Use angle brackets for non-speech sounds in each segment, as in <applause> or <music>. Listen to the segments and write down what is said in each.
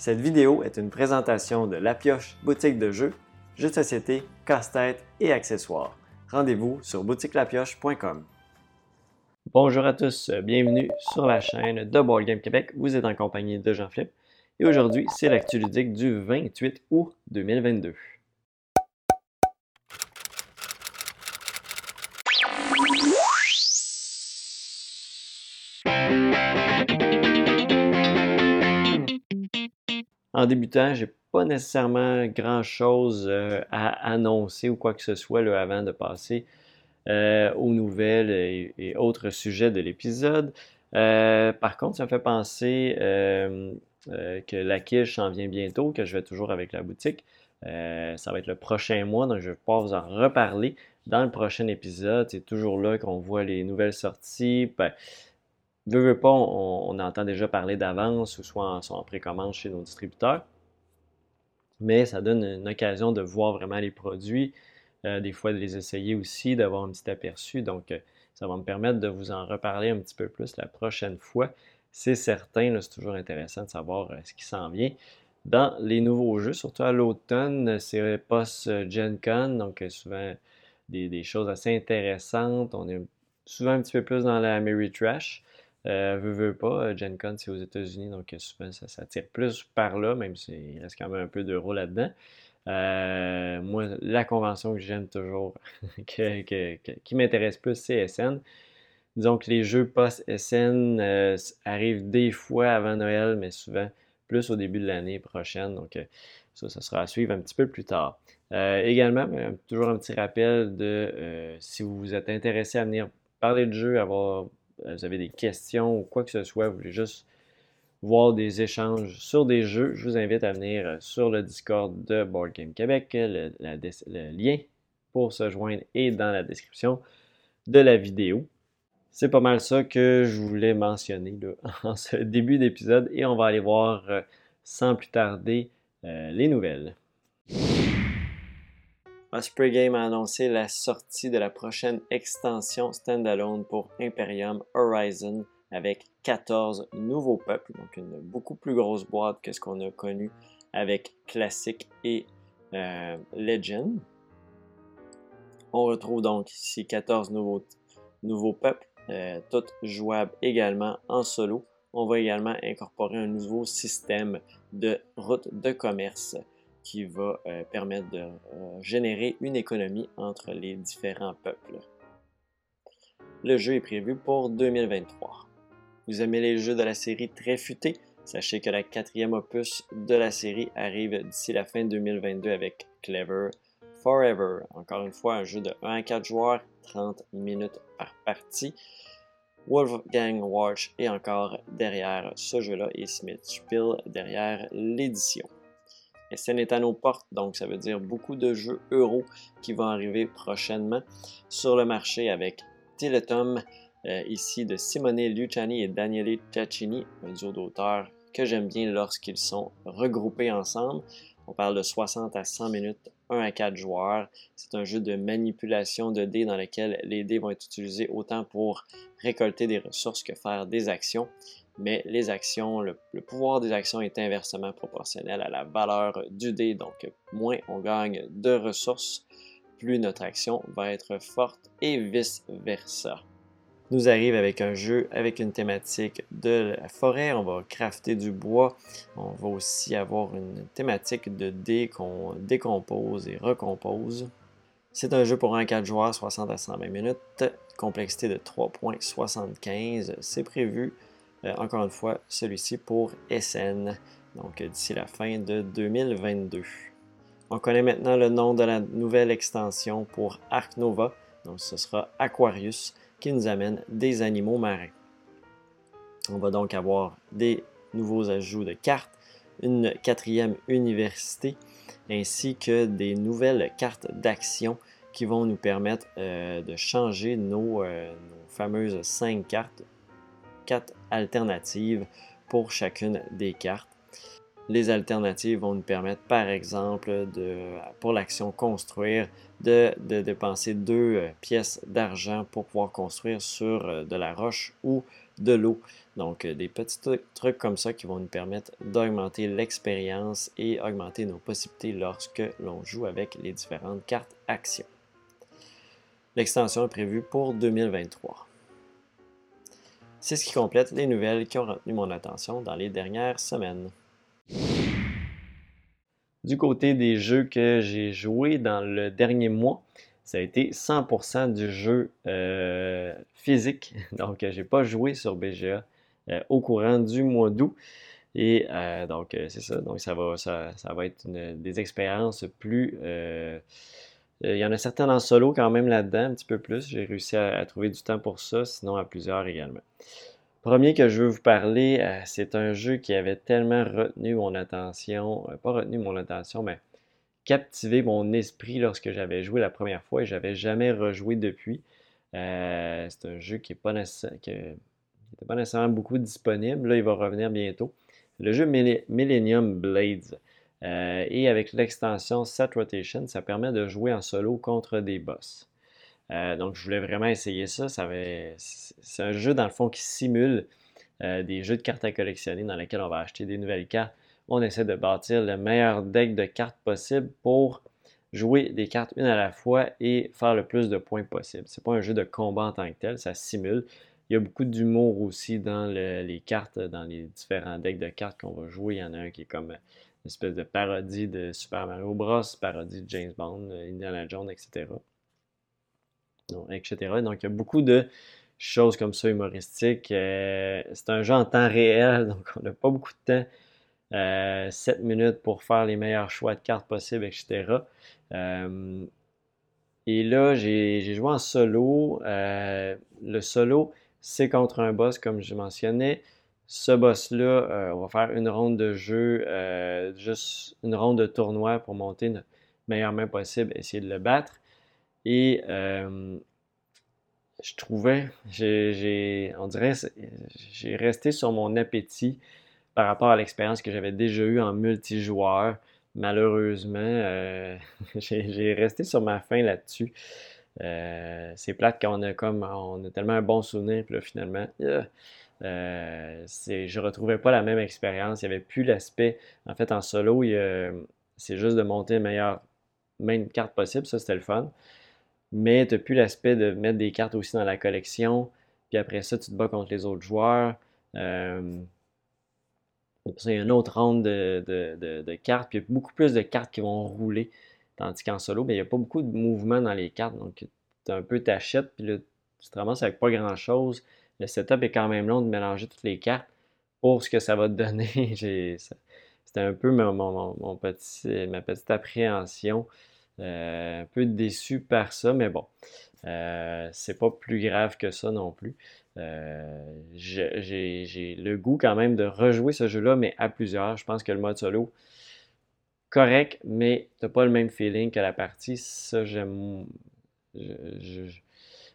Cette vidéo est une présentation de La Pioche boutique de jeux, jeux de société, casse-tête et accessoires. Rendez-vous sur boutiquelapioche.com. Bonjour à tous, bienvenue sur la chaîne de Board Game Québec. Vous êtes en compagnie de Jean-Philippe et aujourd'hui, c'est l'actu ludique du 28 août 2022. En débutant, j'ai pas nécessairement grand-chose euh, à annoncer ou quoi que ce soit avant de passer euh, aux nouvelles et, autres sujets de l'épisode. Euh, par contre, ça me fait penser que la quiche s'en vient bientôt, que je vais toujours avec la boutique. ça va être le prochain mois, donc je vais pouvoir vous en reparler dans le prochain épisode. C'est toujours là qu'on voit les nouvelles sorties. Ben, Veux, veux pas, on, entend déjà parler d'avance ou soit en, précommande chez nos distributeurs. Mais ça donne une occasion de voir vraiment les produits, euh, des fois de les essayer aussi, d'avoir un petit aperçu. Donc, euh, ça va me permettre de vous en reparler un petit peu plus la prochaine fois. C'est certain, c'est toujours intéressant de savoir euh, ce qui s'en vient. Dans les nouveaux jeux, surtout à l'automne, c'est post-Gen Con, donc souvent des, choses assez intéressantes. On est souvent un petit peu plus dans la Mary Trash. Euh, veux, veux pas, euh, Gen Con, c'est aux États-Unis, donc euh, souvent ça, ça, tire plus par là, même s'il reste quand même un peu d'euros là-dedans. Euh, moi, la convention que j'aime toujours, <laughs> qui m'intéresse plus, c'est SN. Disons que les jeux post-SN arrivent des fois avant Noël, mais souvent plus au début de l'année prochaine. Donc, ça, ça sera à suivre un petit peu plus tard. également, toujours un petit rappel de si vous vous êtes intéressé à venir parler de jeux, avoir vous avez des questions ou quoi que ce soit, vous voulez juste voir des échanges sur des jeux, je vous invite à venir euh, sur le Discord de Board Game Québec. Le, lien pour se joindre est dans la description de la vidéo. C'est pas mal ça que je voulais mentionner <laughs> en ce début d'épisode et on va aller voir euh, sans plus tarder les nouvelles. Osprey Game a annoncé la sortie de la prochaine extension standalone pour Imperium Horizon avec 14 nouveaux peuples, donc une beaucoup plus grosse boîte que ce qu'on a connu avec Classic et euh, Legend. On retrouve donc ici 14 nouveaux, peuples, euh, toutes jouables également en solo. On va également incorporer un nouveau système de route de commerce qui va euh, permettre de euh, générer une économie entre les différents peuples. Le jeu est prévu pour 2023. Vous aimez les jeux de la série très futés? Sachez que la quatrième opus de la série arrive d'ici la fin 2022 avec Clever Forever. Encore une fois, un jeu de 1 à 4 joueurs, 30 minutes par partie. Wolfgang Watch est encore derrière ce jeu-là et Smith Spiel derrière l'édition. SN est à nos portes, donc ça veut dire beaucoup de jeux euros qui vont arriver prochainement sur le marché avec Teletom, euh, ici de Simone Luciani et Daniele Taccini, un duo d'auteurs que j'aime bien lorsqu'ils sont regroupés ensemble. On parle de 60 à 100 minutes, 1 à 4 joueurs. C'est un jeu de manipulation de dés dans lequel les dés vont être utilisés autant pour récolter des ressources que faire des actions mais les actions, le, pouvoir des actions est inversement proportionnel à la valeur du dé. Donc, moins on gagne de ressources, plus notre action va être forte et vice-versa. Nous arrive avec un jeu avec une thématique de la forêt. On va crafter du bois. On va aussi avoir une thématique de dés qu'on décompose et recompose. C'est un jeu pour un 4 joueurs, 60 à 120 minutes, complexité de 3.75. C'est prévu encore une fois, celui-ci pour SN, donc d'ici la fin de 2022. On connaît maintenant le nom de la nouvelle extension pour Arc Nova, donc ce sera Aquarius, qui nous amène des animaux marins. On va donc avoir des nouveaux ajouts de cartes, une quatrième université, ainsi que des nouvelles cartes d'action qui vont nous permettre euh, de changer nos, euh, nos fameuses 5 cartes quatre alternatives pour chacune des cartes. Les alternatives vont nous permettre, par exemple, de, pour l'action construire, de, dépenser deux euh, pièces d'argent pour pouvoir construire sur euh, de la roche ou de l'eau. Donc, des petits trucs comme ça qui vont nous permettre d'augmenter l'expérience et augmenter nos possibilités lorsque l'on joue avec les différentes cartes actions. L'extension est prévue pour 2023. C'est ce qui complète les nouvelles qui ont retenu mon attention dans les dernières semaines. Du côté des jeux que j'ai joués dans le dernier mois, ça a été 100% du jeu euh, physique. <laughs> Donc, j'ai pas joué sur BGA euh, au courant du mois d'août. Et euh, donc, c'est ça. Donc, ça va, ça, va être des expériences plus il y en a certains en solo quand même là-dedans, un petit peu plus. J'ai réussi à, trouver du temps pour ça, sinon à plusieurs également. Premier que je veux vous parler, euh, c'est un jeu qui avait tellement retenu mon attention, euh, pas retenu mon attention, mais captivé mon esprit lorsque j'avais joué la première fois et j'avais jamais rejoué depuis. c'est un jeu qui n'est pas, pas, nécessairement beaucoup disponible. Là, il va revenir bientôt. Le jeu Millennium Blades. Euh, et avec l'extension Set Rotation, ça permet de jouer en solo contre des boss. Euh, donc, je voulais vraiment essayer ça. c'est un jeu, dans le fond, qui simule euh, des jeux de cartes à collectionner dans lesquels on va acheter des nouvelles cartes. On essaie de bâtir le meilleur deck de cartes possible pour jouer des cartes une à la fois et faire le plus de points possible. C'est pas un jeu de combat en tant que tel, ça simule. Il y a beaucoup d'humour aussi dans les cartes, dans les différents decks de cartes qu'on va jouer. Il y en a un qui est comme une espèce de parodie de Super Mario Bros, parodie de James Bond, euh, Indiana Jones, etc. Donc, etc. Donc, il y a beaucoup de choses comme ça humoristiques. Euh, c'est un jeu en temps réel, <laughs> donc on n'a pas beaucoup de temps. 7 euh, minutes pour faire les meilleurs choix de cartes possibles, etc. et là, j'ai joué en solo. le solo, c'est contre un boss, comme je mentionnais ce boss-là, euh, on va faire une ronde de jeu, euh, juste une ronde de tournoi pour monter notre meilleure main possible, essayer de le battre. Et euh, je trouvais, on dirait, j'ai resté sur mon appétit par rapport à l'expérience que j'avais déjà eue en multijoueur. Malheureusement, <laughs> j'ai resté sur ma faim là-dessus. c'est plate quand on a comme on a tellement un bon souvenir, puis là finalement, euh, je retrouvais pas la même expérience. Il n'y avait plus l'aspect. En fait, en solo, c'est juste de monter la meilleure main carte possible. Ça, c'était le fun. Mais tu n'as plus l'aspect de mettre des cartes aussi dans la collection. Puis après ça, tu te bats contre les autres joueurs. Euh, il y a une autre ronde de, cartes. Puis il y a beaucoup plus de cartes qui vont rouler. Tandis qu'en solo, ben, il n'y a pas beaucoup de mouvement dans les cartes. Donc, tu un peu t'achètes. Puis là, tu te ramasses avec pas grand-chose le setup est quand même long de mélanger toutes les cartes pour ce que ça va te donner. <laughs> C'était un peu mon, petit, ma petite appréhension. Euh, un peu déçu par ça, mais bon, euh, c'est pas plus grave que ça non plus. Euh, j'ai le goût quand même de rejouer ce jeu-là, mais à plusieurs. Je pense que le mode solo, correct, mais t'as pas le même feeling que la partie. Ça, j'aime.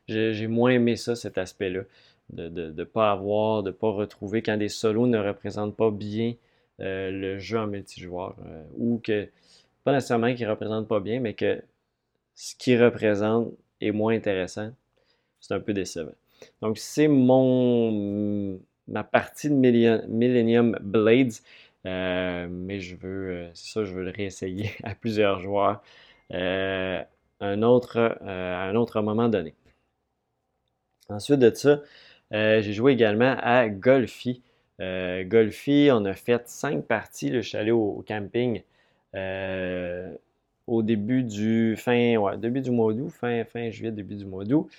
J'ai moins aimé ça, cet aspect-là de ne pas avoir, de ne pas retrouver quand des solos ne représentent pas bien euh, le jeu en multijoueur euh, ou que, pas nécessairement qu'ils ne représentent pas bien, mais que ce qu'ils représentent est moins intéressant, c'est un peu décevant. Donc, c'est mon ma partie de Millennium Blades, euh, mais je veux, c'est ça, je veux le réessayer <laughs> à plusieurs joueurs un autre, à un autre moment donné. Ensuite de ça, euh, j'ai joué également à Golfi. Euh, Golfi, on a fait cinq parties. je suis allé au, camping euh, au début du fin, début du mois d'août, fin, fin juillet, début du mois d'août.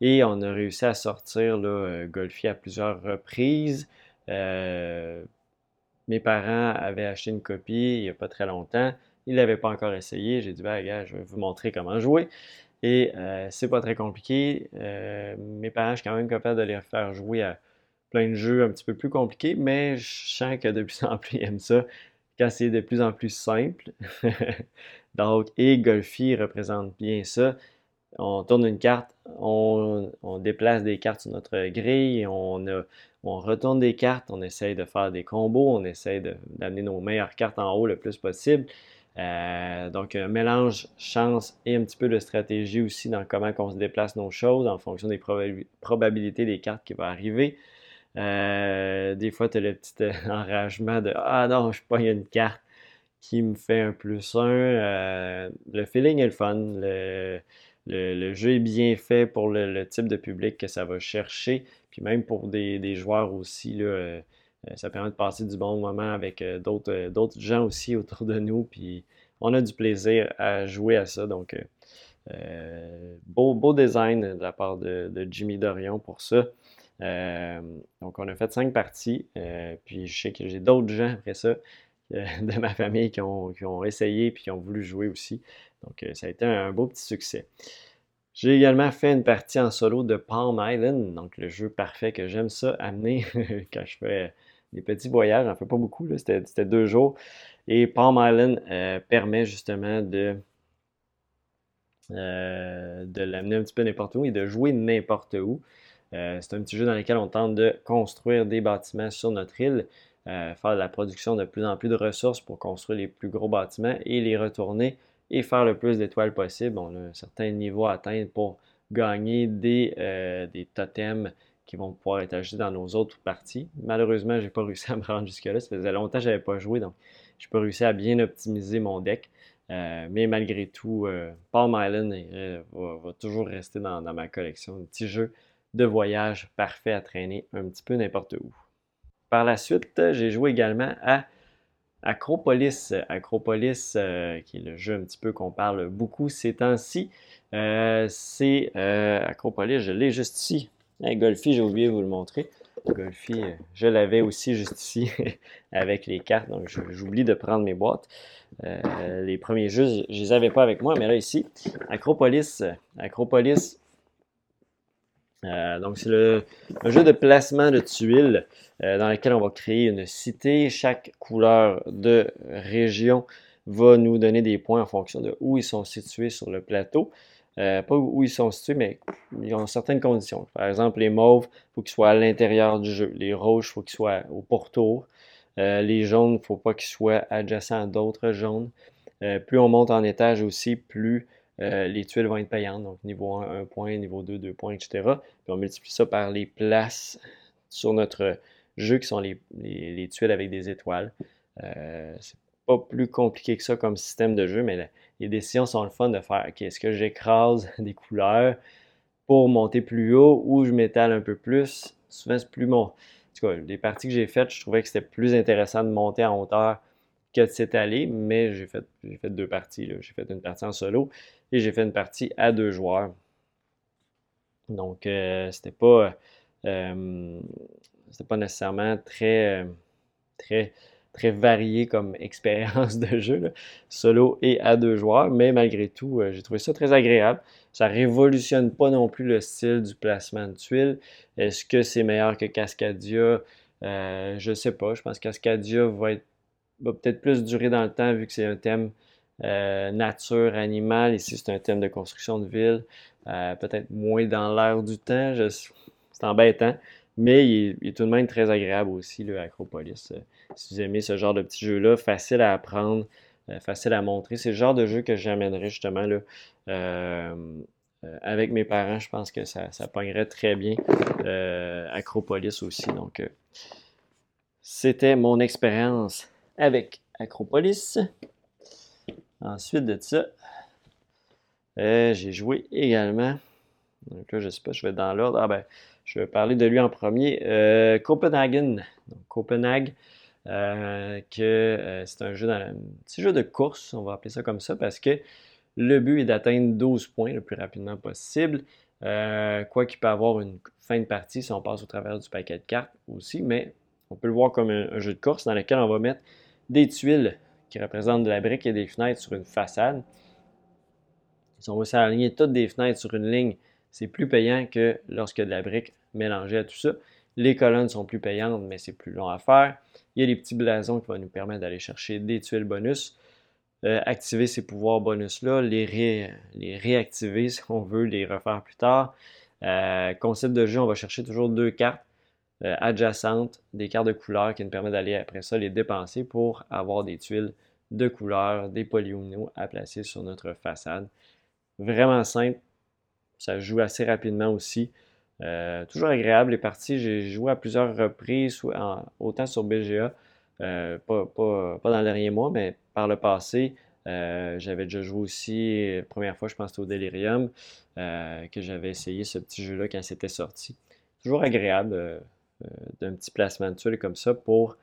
Et on a réussi à sortir là, Golfi à plusieurs reprises. mes parents avaient acheté une copie il n'y a pas très longtemps. Ils ne l'avaient pas encore essayé. J'ai dit, ben, gars, je vais vous montrer comment jouer. Et euh, c'est pas très compliqué. Euh, mes parents, je suis quand même capable de les faire jouer à plein de jeux un petit peu plus compliqués, mais je sens que de plus en plus ils aiment ça quand c'est de plus en plus simple. <laughs> Donc, et Golfi représente bien ça. On tourne une carte, on, déplace des cartes sur notre grille, on retourne des cartes, on essaye de faire des combos, on essaye d'amener nos meilleures cartes en haut le plus possible. Euh, donc, un mélange chance et un petit peu de stratégie aussi dans comment on se déplace nos choses en fonction des probabilités des cartes qui vont arriver. des fois, tu as le petit <laughs> enragement de Ah non, je pogne une carte qui me fait un plus un. le feeling est le fun. Le, jeu est bien fait pour le, type de public que ça va chercher. Puis même pour des, joueurs aussi, là, ça permet de passer du bon moment avec d'autres gens aussi autour de nous. Puis on a du plaisir à jouer à ça. Donc, euh, euh, beau, beau design de la part de, Jimmy Dorion pour ça. Euh, donc, on a fait cinq parties. puis, je sais que j'ai d'autres gens après ça <laughs> de ma famille qui ont, essayé et qui ont voulu jouer aussi. Donc, ça a été un, beau petit succès. J'ai également fait une partie en solo de Palm Island, donc le jeu parfait que j'aime ça amener <laughs> quand je fais des petits voyages. J'en fais pas beaucoup, c'était deux jours. Et Palm Island euh, permet justement de, euh, de l'amener un petit peu n'importe où et de jouer n'importe où. Euh, c'est un petit jeu dans lequel on tente de construire des bâtiments sur notre île, faire de la production de plus en plus de ressources pour construire les plus gros bâtiments et les retourner et faire le plus d'étoiles possible. On a un certain niveau à atteindre pour gagner des, des totems qui vont pouvoir être ajoutés dans nos autres parties. Malheureusement, je n'ai pas <laughs> réussi à me rendre jusque-là. Ça faisait longtemps que je n'avais pas joué, donc je peux réussir à bien optimiser mon deck. Euh, mais malgré tout, euh, Palm Island euh, va, toujours rester dans, ma collection. Un petit jeu de voyage parfait à traîner un petit peu n'importe où. Par la suite, j'ai joué également à Acropolis. Acropolis, qui est le jeu un petit peu qu'on parle beaucoup ces temps-ci. c'est Acropolis, je l'ai juste ici. Golfi, j'ai oublié de vous le montrer. Golfi, euh, je l'avais aussi juste ici <laughs> avec les cartes, donc j'oublie de prendre mes boîtes. Euh, les premiers jeux, je ne les avais pas avec moi, mais là ici, Acropolis, Acropolis, euh, donc c'est le un jeu de placement de tuiles dans lequel on va créer une cité. Chaque couleur de région va nous donner des points en fonction de où ils sont situés sur le plateau. Euh, pas où ils sont situés, mais ils ont certaines conditions. Par exemple, les mauves, il faut qu'ils soient à l'intérieur du jeu. Les rouges, il faut qu'ils soient au pourtour. Euh, les jaunes, il ne faut pas qu'ils soient adjacents à d'autres jaunes. Euh, plus on monte en étage aussi, plus les tuiles vont être payantes. Donc, niveau 1, 1 point, niveau 2, 2 points, etc. Puis on multiplie ça par les places sur notre jeu qui sont les, les tuiles avec des étoiles. Pas plus compliqué que ça comme système de jeu, mais les décisions sont le fun de faire est-ce que j'écrase <laughs> des couleurs pour monter plus haut ou je m'étale un peu plus? Souvent, c'est plus mon. En tout cas, les parties que j'ai faites, je trouvais que c'était plus intéressant de monter en hauteur que de s'étaler, mais j'ai fait, deux parties. J'ai fait une partie en solo et j'ai fait une partie à deux joueurs. Donc, euh, c'était pas. Euh, c'était pas nécessairement très. Euh, très très varié comme <laughs> expérience de jeu, solo et à deux joueurs, mais malgré tout, euh, j'ai trouvé ça très agréable. Ça révolutionne pas non plus le style du placement de tuiles. Est-ce que c'est meilleur que Cascadia? Euh, je sais pas. Je pense que Cascadia va, être, peut-être plus durer dans le temps vu que c'est un thème euh, nature, animal. Ici, c'est un thème de construction de ville. Euh, peut-être moins dans l'air du temps. C'est embêtant. Mais il est, tout de même très agréable aussi, le Acropolis. Euh, si vous aimez ce genre de petit jeu-là, facile à apprendre, euh, facile à montrer. C'est le genre de jeu que j'amènerais justement là, euh, avec mes parents. Je pense que ça, ça pognerait très bien. Acropolis aussi. Donc, c'était mon expérience avec Acropolis. Ensuite de ça, j'ai joué également. Donc là, je ne sais pas, je vais dans l'ordre. Ah ben, je vais parler de lui en premier. Euh, Copenhagen. Copenhagen, euh, que euh, c'est un jeu dans un petit jeu de course, on va appeler ça comme ça, parce que le but est d'atteindre 12 points le plus rapidement possible. quoi qu'il peut avoir une fin de partie si on passe au travers du paquet de cartes aussi, mais on peut le voir comme un, jeu de course dans lequel on va mettre des tuiles qui représentent de la brique et des fenêtres sur une façade. Si on veut s'aligner toutes des fenêtres sur une ligne, c'est plus payant que lorsque de la brique mélangée à tout ça. Les colonnes sont plus payantes, mais c'est plus long à faire. Il y a les petits blasons qui vont nous permettre d'aller chercher des tuiles bonus. Euh, activer ces pouvoirs bonus-là, les, les, réactiver si on veut les refaire plus tard. Euh, concept de jeu, on va chercher toujours deux cartes euh, adjacentes, des cartes de couleur qui nous permettent d'aller après ça les dépenser pour avoir des tuiles de couleur, des polyomino à placer sur notre façade. Vraiment simple, ça joue assez rapidement aussi. Toujours agréable les parties. J'ai joué à plusieurs reprises, autant sur BGA, pas, pas, dans le dernier mois, mais par le passé. j'avais déjà joué aussi, première fois, je pense, au Delirium, que j'avais essayé ce petit jeu-là quand c'était sorti. Toujours agréable d'un petit placement de tuiles comme ça pour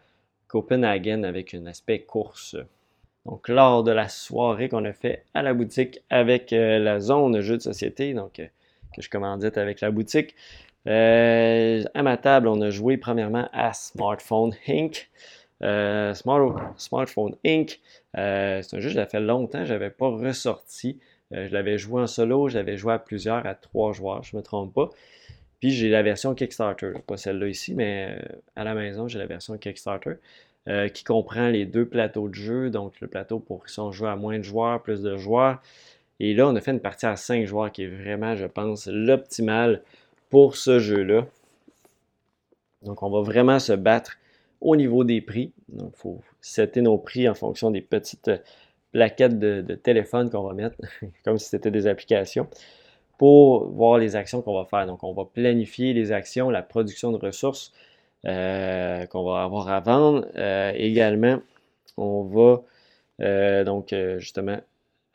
Copenhagen avec un aspect course. Donc, lors de la soirée qu'on a fait à la boutique avec euh, la zone jeux de société, donc euh, que je commandite avec la boutique, euh, à ma table, on a joué premièrement à Smartphone Inc. Smartphone Inc. c'est un jeu que j'avais fait longtemps, je n'avais pas ressorti. je l'avais joué en solo, je l'avais joué à plusieurs, à trois joueurs, je ne me trompe pas. Puis j'ai la version Kickstarter, pas celle-là ici, mais euh, à la maison, j'ai la version Kickstarter. Euh, qui comprend les deux plateaux de jeu, donc le plateau pour qui sont joués à moins de joueurs, plus de joueurs. Et là, on a fait une partie à 5 joueurs qui est vraiment, je pense, l'optimal pour ce jeu-là. Donc, on va vraiment se battre au niveau des prix. Donc, il faut setter nos prix en fonction des petites plaquettes de, téléphone qu'on va mettre, <laughs> comme si c'était des applications pour voir les actions qu'on va faire. Donc, on va planifier les actions, la production de ressources euh, qu'on va avoir à vendre. Euh, également, on va euh, donc justement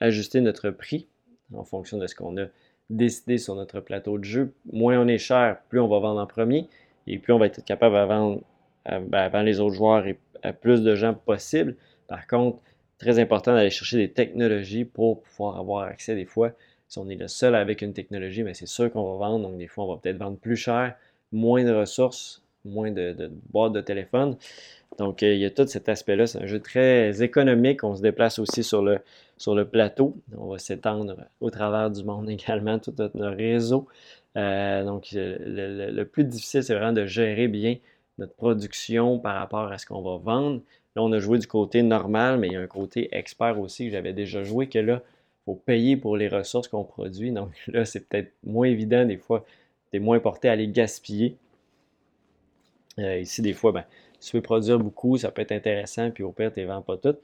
ajuster notre prix en fonction de ce qu'on a décidé sur notre plateau de jeu. Moins on est cher, plus on va vendre en premier et plus on va être capable de vendre ben, avant les autres joueurs et à plus de gens possible. Par contre, très important d'aller chercher des technologies pour pouvoir avoir accès des fois si on est le seul avec une technologie, mais c'est sûr qu'on va vendre. Donc, des fois, on va peut-être vendre plus cher, moins de ressources, moins de, boîtes de téléphone. Donc, euh, il y a tout cet aspect-là. C'est un jeu très économique. On se déplace aussi sur le, sur le plateau. On va s'étendre au travers du monde <laughs> également, tout notre réseau. Euh, donc, le, le, plus difficile, c'est vraiment de gérer bien notre production par rapport à ce qu'on va vendre. Là, on a joué du côté normal, mais il y a un côté expert aussi que j'avais déjà joué, que là, faut payer pour les ressources qu'on produit. Donc <laughs> là, c'est peut-être moins évident. Des fois, tu es moins porté à les gaspiller. Euh, ici, des fois, ben, tu veux produire beaucoup, ça peut être intéressant, puis au pire, tu ne vends pas toutes.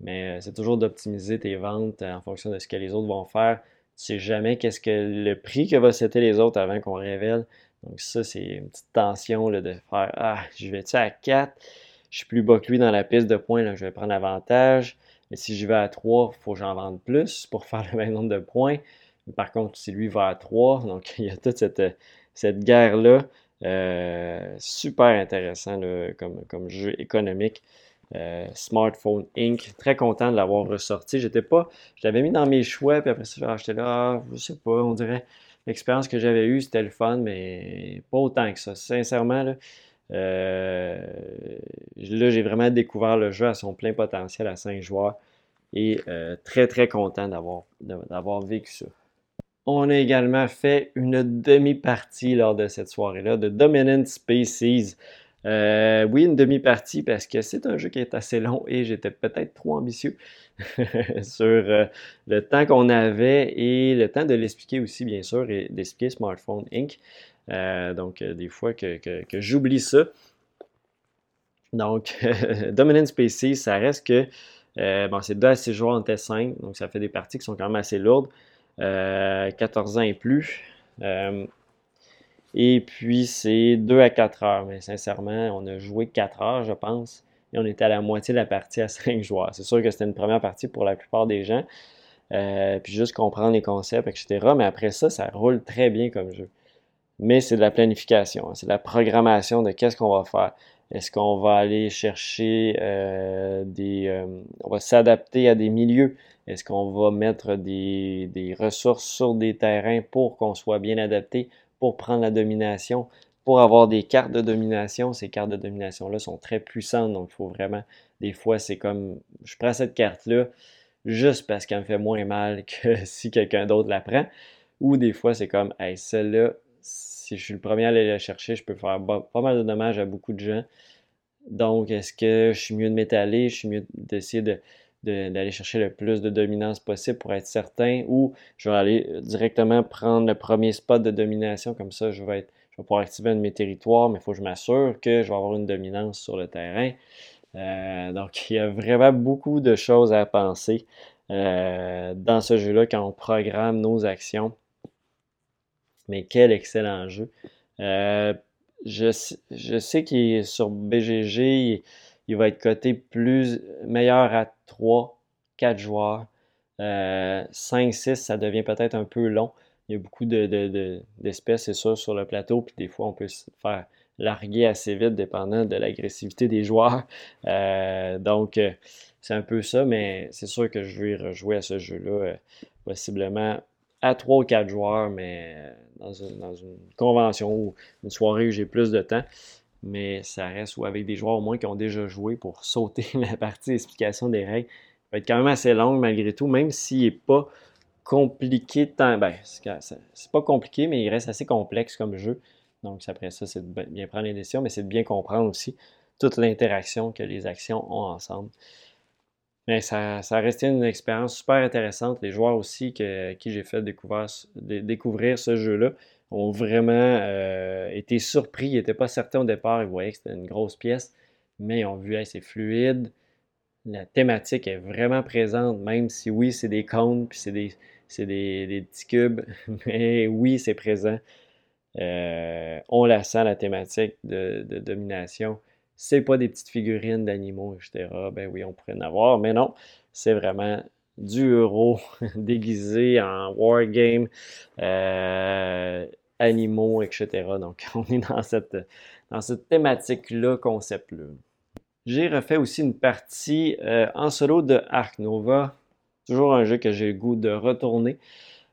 Mais euh, c'est toujours d'optimiser tes ventes euh, en fonction de ce que les autres vont faire. Tu sais jamais qu'est-ce que le prix que va citer les autres avant qu'on révèle. Donc ça, c'est une petite tension là, de faire Ah, je vais-tu à 4, je suis plus bas que lui dans la piste de points, là, je vais prendre l'avantage. Mais si j'y vais à 3, il faut que j'en vende plus pour <laughs> faire le même nombre de points. par contre, si lui va à 3, donc <laughs> il y a toute cette, cette guerre-là. Euh, super intéressant comme, jeu économique. Euh, Smartphone Inc. Très content de l'avoir ressorti. J'étais pas. Je l'avais mis dans mes choix, puis après ça, acheté là. Ah, je sais pas, on dirait. L'expérience que j'avais eue, c'était le fun, mais pas autant que ça. Sincèrement, là, euh, là, j'ai vraiment découvert le jeu à son plein potentiel à 5 joueurs et très très content d'avoir vécu ça. On a également fait une demi-partie lors de cette soirée-là de Dominant Species. Euh, oui, une demi-partie parce que c'est un jeu qui est assez long et j'étais peut-être trop ambitieux <laughs> sur le temps qu'on avait et le temps de l'expliquer aussi, bien sûr, et d'expliquer Smartphone Inc. Euh, donc, euh, des fois que, j'oublie ça. Donc, <laughs> Dominant Species, ça reste que euh, bon, c'est 2 à 6 joueurs en test 5, donc ça fait des parties qui sont quand même assez lourdes. 14 ans et plus. et puis, c'est 2 à 4 heures. Mais sincèrement, on a joué 4 heures, je pense. Et on était à la moitié de la partie à <laughs> 5 joueurs. C'est sûr que c'était une première partie pour la plupart des gens. puis juste comprendre les concepts, etc. Mais après ça, ça roule très bien comme jeu mais c'est de la planification, hein. c'est de la programmation de qu'est-ce qu'on va faire. Est-ce qu'on va aller chercher euh, des... Euh, on va s'adapter à des milieux? Est-ce qu'on va mettre des, des, ressources sur des terrains pour qu'on soit bien adapté, pour prendre la domination, pour avoir des cartes de domination? Ces cartes de domination-là sont très puissantes, donc il faut vraiment... Des fois, c'est comme... Je prends cette carte-là juste parce qu'elle me fait moins mal que <laughs> si quelqu'un d'autre la prend. Ou des fois, c'est comme, hey, celle-là, si je suis le premier à aller la chercher, je peux faire pas mal de dommages à beaucoup de gens. Donc, est-ce que je suis mieux de m'étaler, je suis mieux d'essayer de, d'aller chercher le plus de dominance possible pour être certain, ou je vais aller directement prendre le premier spot de domination, comme ça je vais, pouvoir activer un de mes territoires, mais il faut que je m'assure que je vais avoir une dominance sur le terrain. Euh, donc, il y a vraiment beaucoup de choses à penser euh, dans ce jeu-là quand on programme nos actions Mais quel excellent jeu. Euh, je, je, sais qu'il est sur BGG, il, va être coté plus meilleur à 3, 4 joueurs. 5-6, euh, ça devient peut-être un peu long. Il y a beaucoup d'espèces, de, de, c'est sûr, sur le plateau. Puis des fois, on peut se faire larguer assez vite, dépendant de l'agressivité des joueurs. Euh, donc, c'est un peu ça, mais c'est sûr que je vais rejouer à ce jeu-là, possiblement à 3 ou 4 joueurs, mais dans une, convention ou une soirée où j'ai plus de temps mais ça reste ou avec des joueurs au moins qui ont déjà joué pour <laughs> sauter la partie explication des règles va être quand même assez longue malgré tout, même s'il n'est pas compliqué tant. Ben, c'est pas compliqué, mais il reste assez complexe comme jeu. Donc, après ça, c'est de bien prendre les décisions, mais c'est de bien comprendre aussi toute l'interaction que les actions ont ensemble. Mais ça, ça a resté une expérience super intéressante. Les joueurs aussi que, qui j'ai fait découvrir, découvrir ce jeu-là ont vraiment euh, été surpris. Ils n'étaient pas certains au départ. Ils voyaient que c'était une grosse pièce, mais ils ont vu que c'est fluide la thématique est vraiment présente, même si oui, c'est des cônes, puis c'est des, petits cubes, <laughs> mais oui, c'est présent. Euh, on la sent, la thématique de domination. C'est pas des petites figurines d'animaux, etc. Ben oui, on pourrait en avoir, mais non, c'est vraiment du euro <laughs> déguisé en wargame, euh, animaux, etc. Donc, <laughs> on est dans cette, dans cette thématique-là, concept-là. J'ai refait aussi une partie euh, en solo de Ark Nova. Toujours un jeu que j'ai le goût de retourner.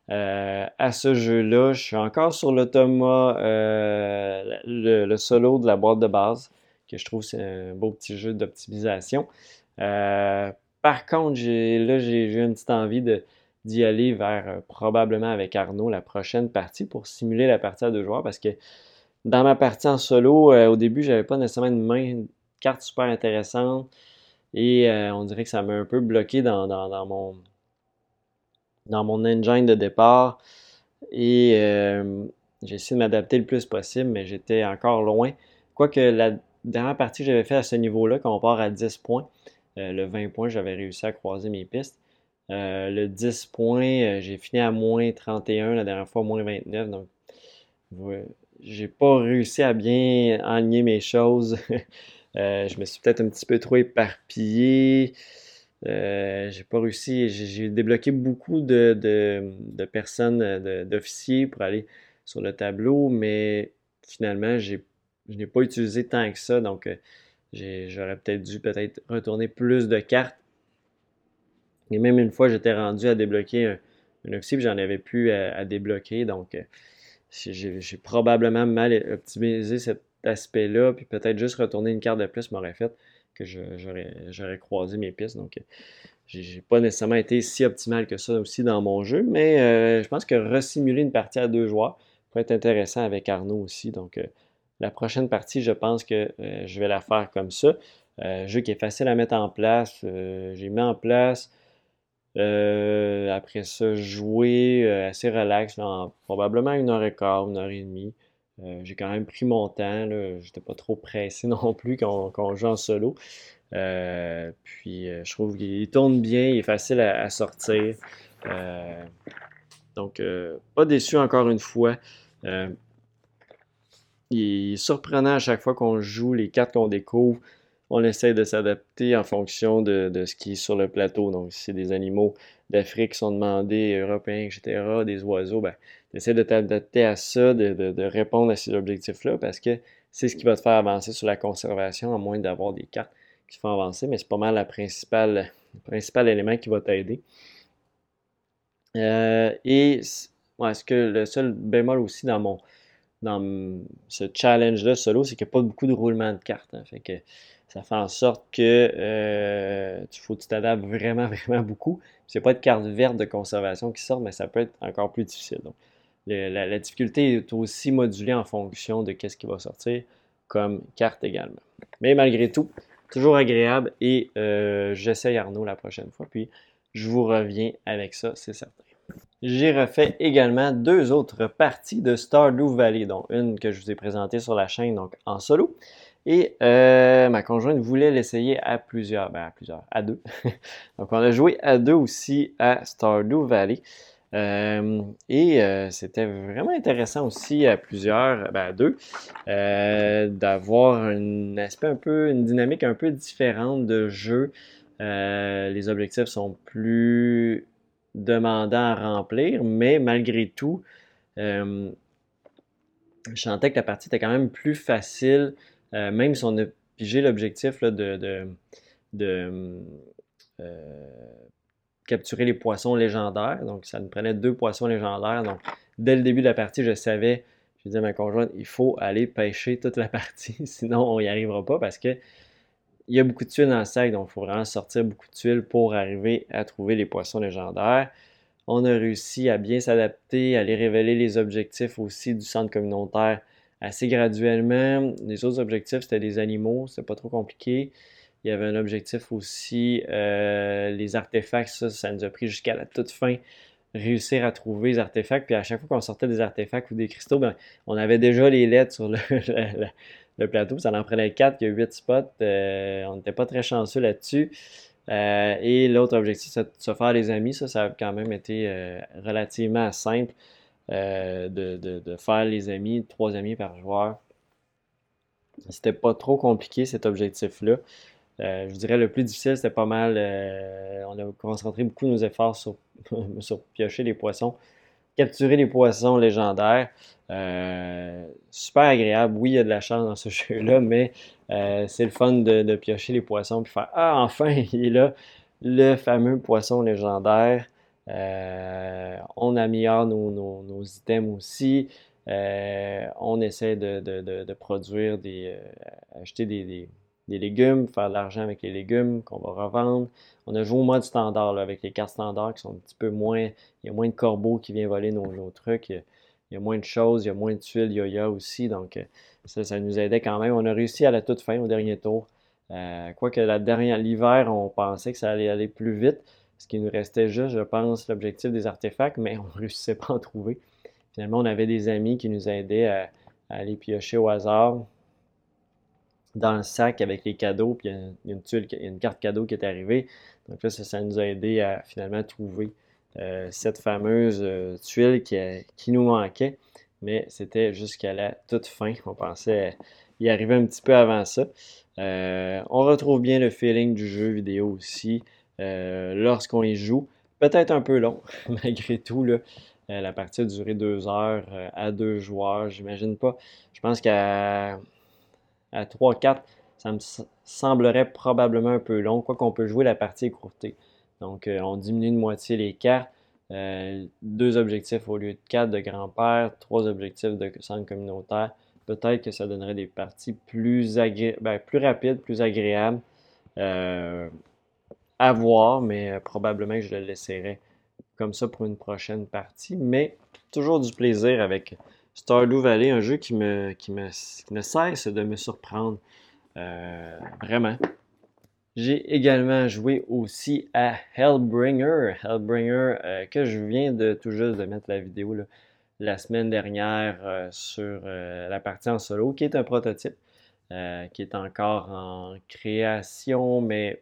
Euh, à ce jeu-là, je suis encore sur le, solo de la boîte de base, que je trouve c'est un beau petit jeu d'optimisation. par contre, là, j'ai une petite envie d'y aller vers probablement avec Arnaud la prochaine partie pour simuler la partie à deux joueurs parce que dans ma partie en solo, au début, j'avais pas nécessairement une main carte super intéressante. Et euh, on dirait que ça m'a un peu bloqué dans, mon, dans mon engine de départ. Et euh, j'ai essayé de m'adapter le plus possible, mais j'étais encore loin. Quoique la dernière partie que j'avais fait à ce niveau-là, quand on part à 10 points, euh, le 20 points, j'avais réussi à croiser mes pistes. le 10 points, j'ai fini à moins 31, la dernière fois moins 29. Donc, j'ai pas réussi à bien aligner mes choses. <laughs> Euh, je me suis peut-être un petit peu trop éparpillé. Euh, j'ai pas réussi. J'ai débloqué beaucoup de, de, personnes, d'officiers pour aller sur le tableau, mais finalement, je n'ai pas utilisé tant que ça. Donc, euh, j'aurais peut-être dû peut-être retourner plus de cartes. Et même une fois, j'étais rendu à débloquer un, puis j'en avais plus à, débloquer. Donc, j'ai probablement mal optimisé cette aspect-là, puis peut-être juste retourner une carte de plus m'aurait fait que j'aurais croisé mes pistes. Donc, euh, j'ai pas nécessairement été si optimal que ça aussi dans mon jeu, mais euh, je pense que resimuler une partie à deux joueurs pourrait être intéressant avec Arnaud aussi. Donc, euh, la prochaine partie, je pense que je vais la faire comme ça. Un jeu qui est facile à mettre en place. j'ai mis en place. après ça, jouer assez relax, probablement une heure et quart, une heure et demie. Euh, j'ai quand même pris mon temps. Je n'étais pas trop pressé <laughs> non plus quand on, joue en solo. Euh, puis euh, je trouve qu'il tourne bien, il est facile à, sortir. donc, pas déçu encore une fois. Il est surprenant à chaque fois qu'on joue les cartes qu'on découvre. On essaie de s'adapter en fonction de, ce qui est sur le plateau. Donc, si des animaux d'Afrique sont demandés, européens, etc., des oiseaux, ben, d'essayer de t'adapter à ça, de, répondre à ces objectifs-là, parce que c'est ce qui va te faire avancer sur la conservation, à moins d'avoir des cartes qui font avancer, mais c'est pas mal la principale, le principal élément qui va t'aider. Euh, et ouais, ce que le seul bémol aussi dans mon dans ce challenge-là solo, c'est qu'il n'y a pas beaucoup de roulement de cartes. Hein. que ça fait en sorte que euh, tu faut t'adaptes vraiment, <laughs> vraiment beaucoup. C'est pas de cartes vertes de conservation qui sortent, mais ça peut être encore plus difficile. Donc, la, difficulté est aussi modulée en fonction de qu'est-ce qui va sortir comme carte également. Mais malgré tout, toujours agréable et euh, j'essaye Arnaud la prochaine fois, puis je vous reviens avec ça, c'est certain. J'ai refait également deux autres parties de Stardew Valley, dont une que je vous ai présentée sur la chaîne, donc en solo. Et euh, ma conjointe voulait l'essayer à plusieurs, ben à plusieurs, à deux. <laughs> donc on a joué à deux aussi à Stardew Valley. Euh, et euh, c'était vraiment intéressant aussi à plusieurs, ben à deux, d'avoir un aspect un peu, une dynamique un peu différente de jeu. les objectifs sont plus demandants à remplir, mais malgré tout, je sentais que la partie était quand même plus facile, même si on a pigé l'objectif de, de, de capturer les poissons légendaires. Donc, ça nous prenait deux poissons légendaires. Donc, dès le début de la partie, je savais, je disais à ma conjointe, il faut aller pêcher toute la <laughs> partie, sinon on n'y arrivera pas parce que il y a beaucoup de tuiles dans le sac, donc il faut vraiment sortir beaucoup de tuiles pour arriver à trouver les poissons légendaires. On a réussi à bien s'adapter, à aller révéler les objectifs aussi du centre communautaire assez graduellement. Les autres objectifs, c'était des animaux, c'est pas trop compliqué. Il y avait un objectif aussi, euh, les artefacts, ça, ça nous a pris jusqu'à la toute fin, réussir à trouver les artefacts. Puis à chaque fois qu'on sortait des artefacts ou des cristaux, ben, on avait déjà les lettres sur le, <laughs> plateau. Ça en prenait 4, il y a 8 spots. Euh, on n'était pas très chanceux là-dessus. Euh, et l'autre objectif, c'est de se faire les amis. Ça, ça a quand même été relativement simple de, de, faire les amis, trois amis par joueur. C'était pas trop compliqué cet objectif-là. Euh, je dirais le plus difficile, c'était pas mal. Euh, on a concentré beaucoup nos efforts sur, <laughs> sur, piocher les poissons, capturer les poissons légendaires. Euh, super agréable. Oui, il y a de la chance dans ce <laughs> jeu-là, mais c'est le fun de, piocher les poissons puis faire Ah, enfin, <laughs> il est là, le fameux poisson légendaire. on améliore nos, items aussi. on essaie de, produire des. acheter des légumes, faire de l'argent avec les légumes qu'on va revendre. On a joué au mode standard avec les cartes standards qui sont un petit peu moins. Il y a moins de corbeaux qui viennent voler nos, trucs. Il y, a, moins de choses, il y a moins de tuiles yo-yo aussi. Donc euh, ça, ça nous aidait quand même. On a réussi à la toute fin, au dernier tour. Euh, quoique l'hiver, on pensait que ça allait aller plus vite. Ce qui nous restait juste, je pense, l'objectif des artefacts, mais <laughs> on ne réussissait pas à en trouver. Finalement, on avait des amis qui nous aidaient à aller piocher au hasard dans le sac avec les cadeaux, puis il y a une, tuile, une carte cadeau qui est arrivée. Donc là, ça, nous a aidé à finalement trouver euh, cette fameuse euh, tuile qui, nous manquait, mais c'était jusqu'à la toute fin. On pensait y arriver un petit peu avant ça. Euh, on retrouve bien le feeling du jeu vidéo aussi lorsqu'on y joue. Peut-être un peu long, <laughs> malgré tout. La partie a duré deux heures à deux joueurs, j'imagine pas. Je pense qu'à à 3-4, ça me semblerait probablement un peu long, quoi qu'on peut jouer la partie écourtée. Donc, euh, on diminue de moitié les cartes. Euh, deux objectifs au lieu de quatre de grand-père, trois objectifs de centre communautaire. Peut-être que ça donnerait des parties plus, ben, plus rapides, plus agréables euh, à voir, mais probablement que je le laisserai comme ça pour une prochaine partie. Mais toujours du plaisir avec Stardew Valley, un jeu qui, me, qui, me, ne cesse de me surprendre. Euh, vraiment. J'ai également joué aussi à Hellbringer. Hellbringer, euh, que je viens de tout juste de mettre la vidéo la semaine dernière euh, sur la partie en solo, qui est un prototype, qui est encore en création, mais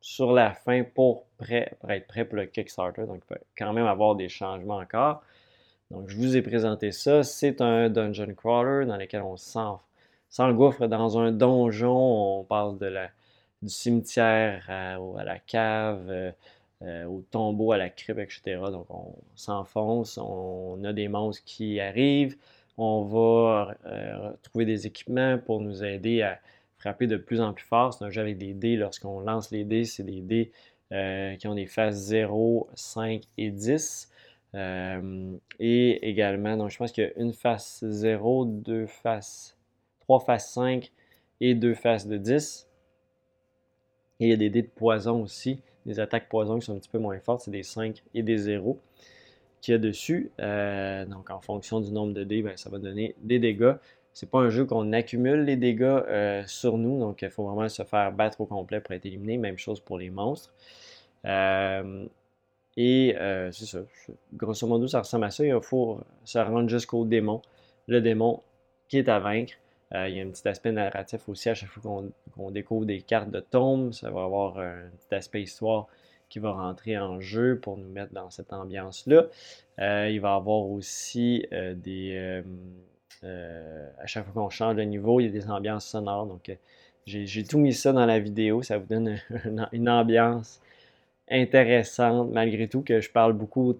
sur la fin pour, pour être prêt pour le Kickstarter. Donc, il peut quand même avoir des changements encore. Donc, je vous ai présenté ça. C'est un dungeon crawler dans lequel on s'engouffre dans un donjon. On parle de la, du cimetière à, la cave, euh, euh, au tombeau, à la crypte, etc. Donc, on s'enfonce, on a des monstres qui arrivent. On va euh, trouver des équipements pour nous aider à frapper de plus en plus fort. C'est un jeu avec des dés. Lorsqu'on lance les dés, c'est des dés qui ont des phases 0, 5 et 10. Euh, et également, donc je pense qu'il y a une face 0, deux faces, trois faces 5 et deux faces de 10. Et il y a des dés de poison aussi, des attaques poison qui sont un petit peu moins fortes, c'est des 5 et des 0 qu'il y a dessus. Euh, donc en fonction du nombre de dés, ben, ça va donner des dégâts. C'est pas un jeu qu'on accumule les dégâts euh, sur nous, donc il faut vraiment se faire battre au complet pour être éliminé. Même chose pour les monstres. Et euh, c'est ça. Grosso modo, ça ressemble à ça. Il faut se rendre jusqu'au démon. Le démon qui est à vaincre. Euh, il y a un petit aspect narratif aussi à chaque fois qu'on découvre des cartes de tombes. Ça va avoir un petit aspect histoire qui va rentrer en jeu pour nous mettre dans cette ambiance-là. il va y avoir aussi des... à chaque fois qu'on change de niveau, il y a des ambiances sonores. Donc, j'ai tout mis ça dans la vidéo. Ça vous donne <laughs> une ambiance intéressante, malgré tout que je parle beaucoup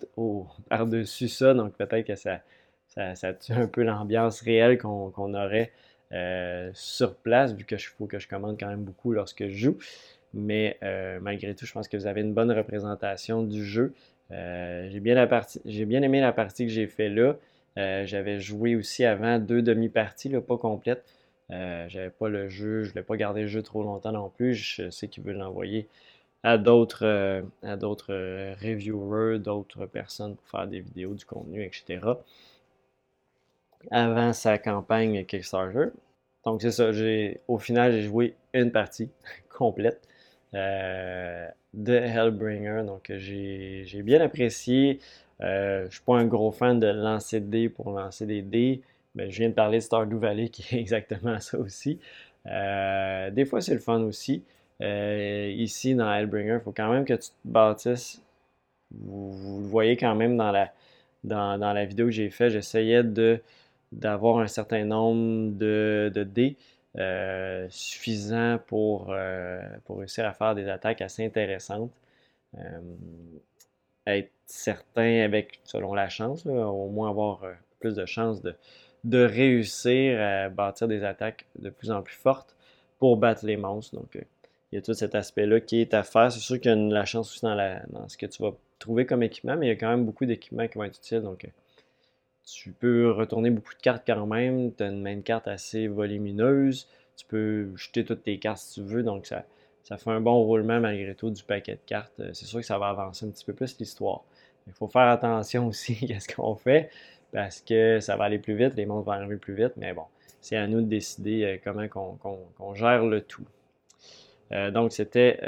par-dessus ça. Donc, peut-être que ça, ça, tue un peu l'ambiance réelle qu'on aurait euh, sur place, vu que je que je commande quand même beaucoup lorsque je joue. Mais euh, malgré tout, je pense que vous avez une bonne représentation du jeu. Euh, j'ai bien, bien aimé la partie que j'ai fait là. J'avais joué aussi avant deux demi-parties, pas complètes. J'avais pas le jeu, je voulais pas garder le jeu trop longtemps non plus. Je sais qu'il veut l'envoyer à d'autres à d'autres reviewers, d'autres personnes pour faire des vidéos, du contenu, etc avant sa campagne Kickstarter. Donc c'est ça, j'ai au final j'ai joué une partie <laughs> complète euh, de Hellbringer. Donc j'ai bien apprécié. Euh, je suis pas un gros fan de lancer des dés pour lancer des dés, mais je viens de parler de Stardew Valley qui est <laughs> exactement ça aussi. Euh, des fois c'est le fun aussi. Ici dans Hellbringer, il faut quand même que tu te bâtisses. Vous, le voyez quand même dans la, vidéo que j'ai fait, j'essayais d'avoir un certain nombre de, dés euh, suffisants pour, euh, pour réussir à faire des attaques assez intéressantes. Euh, être certain avec, selon la chance, au moins avoir plus de chances de, de réussir à bâtir des attaques de plus en plus fortes pour battre les monstres. Donc, il y a tout cet aspect-là qui est à faire. C'est sûr qu'il y a la chance aussi dans, ce que tu vas trouver comme équipement, mais il y a quand même beaucoup d'équipements qui vont être utiles. Donc, tu peux retourner beaucoup de cartes quand même. Tu as une main de carte assez volumineuse. Tu peux jeter toutes tes cartes si tu veux. Donc, ça, ça fait un bon roulement malgré tout du paquet de cartes. Euh, c'est sûr que ça va avancer un petit peu plus l'histoire. Il faut faire attention <laughs> aussi à ce qu'on fait parce que ça va aller plus vite, les monstres vont arriver plus vite, mais bon, c'est à nous de décider euh, comment qu'on gère le tout. Euh, donc, c'était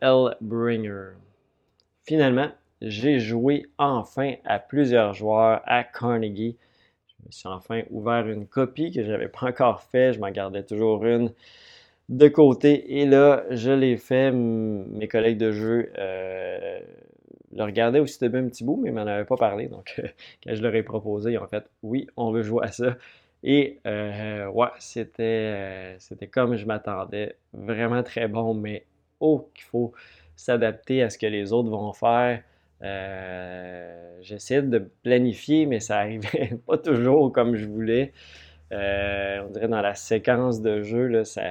Hellbringer. Finalement, j'ai joué enfin à plusieurs joueurs à Carnegie. Je me suis enfin ouvert une copie que je n'avais pas encore fait. Je m'en gardais toujours une de côté. Et là, je l'ai fait. Mes collègues de jeu euh, le regardaient aussi de un petit bout, mais ils m'en avaient pas parlé. Donc, <laughs> quand je leur ai proposé, ils ont fait oui, on veut jouer à ça. Et euh, ouais, c'était, euh, c'était comme je m'attendais. Vraiment très bon, mais oh, qu'il faut s'adapter à ce que les autres vont faire. Euh, j'essayais de planifier, mais ça n'arrivait <laughs> pas toujours comme je voulais. Euh, on dirait dans la séquence de jeu, là, ça,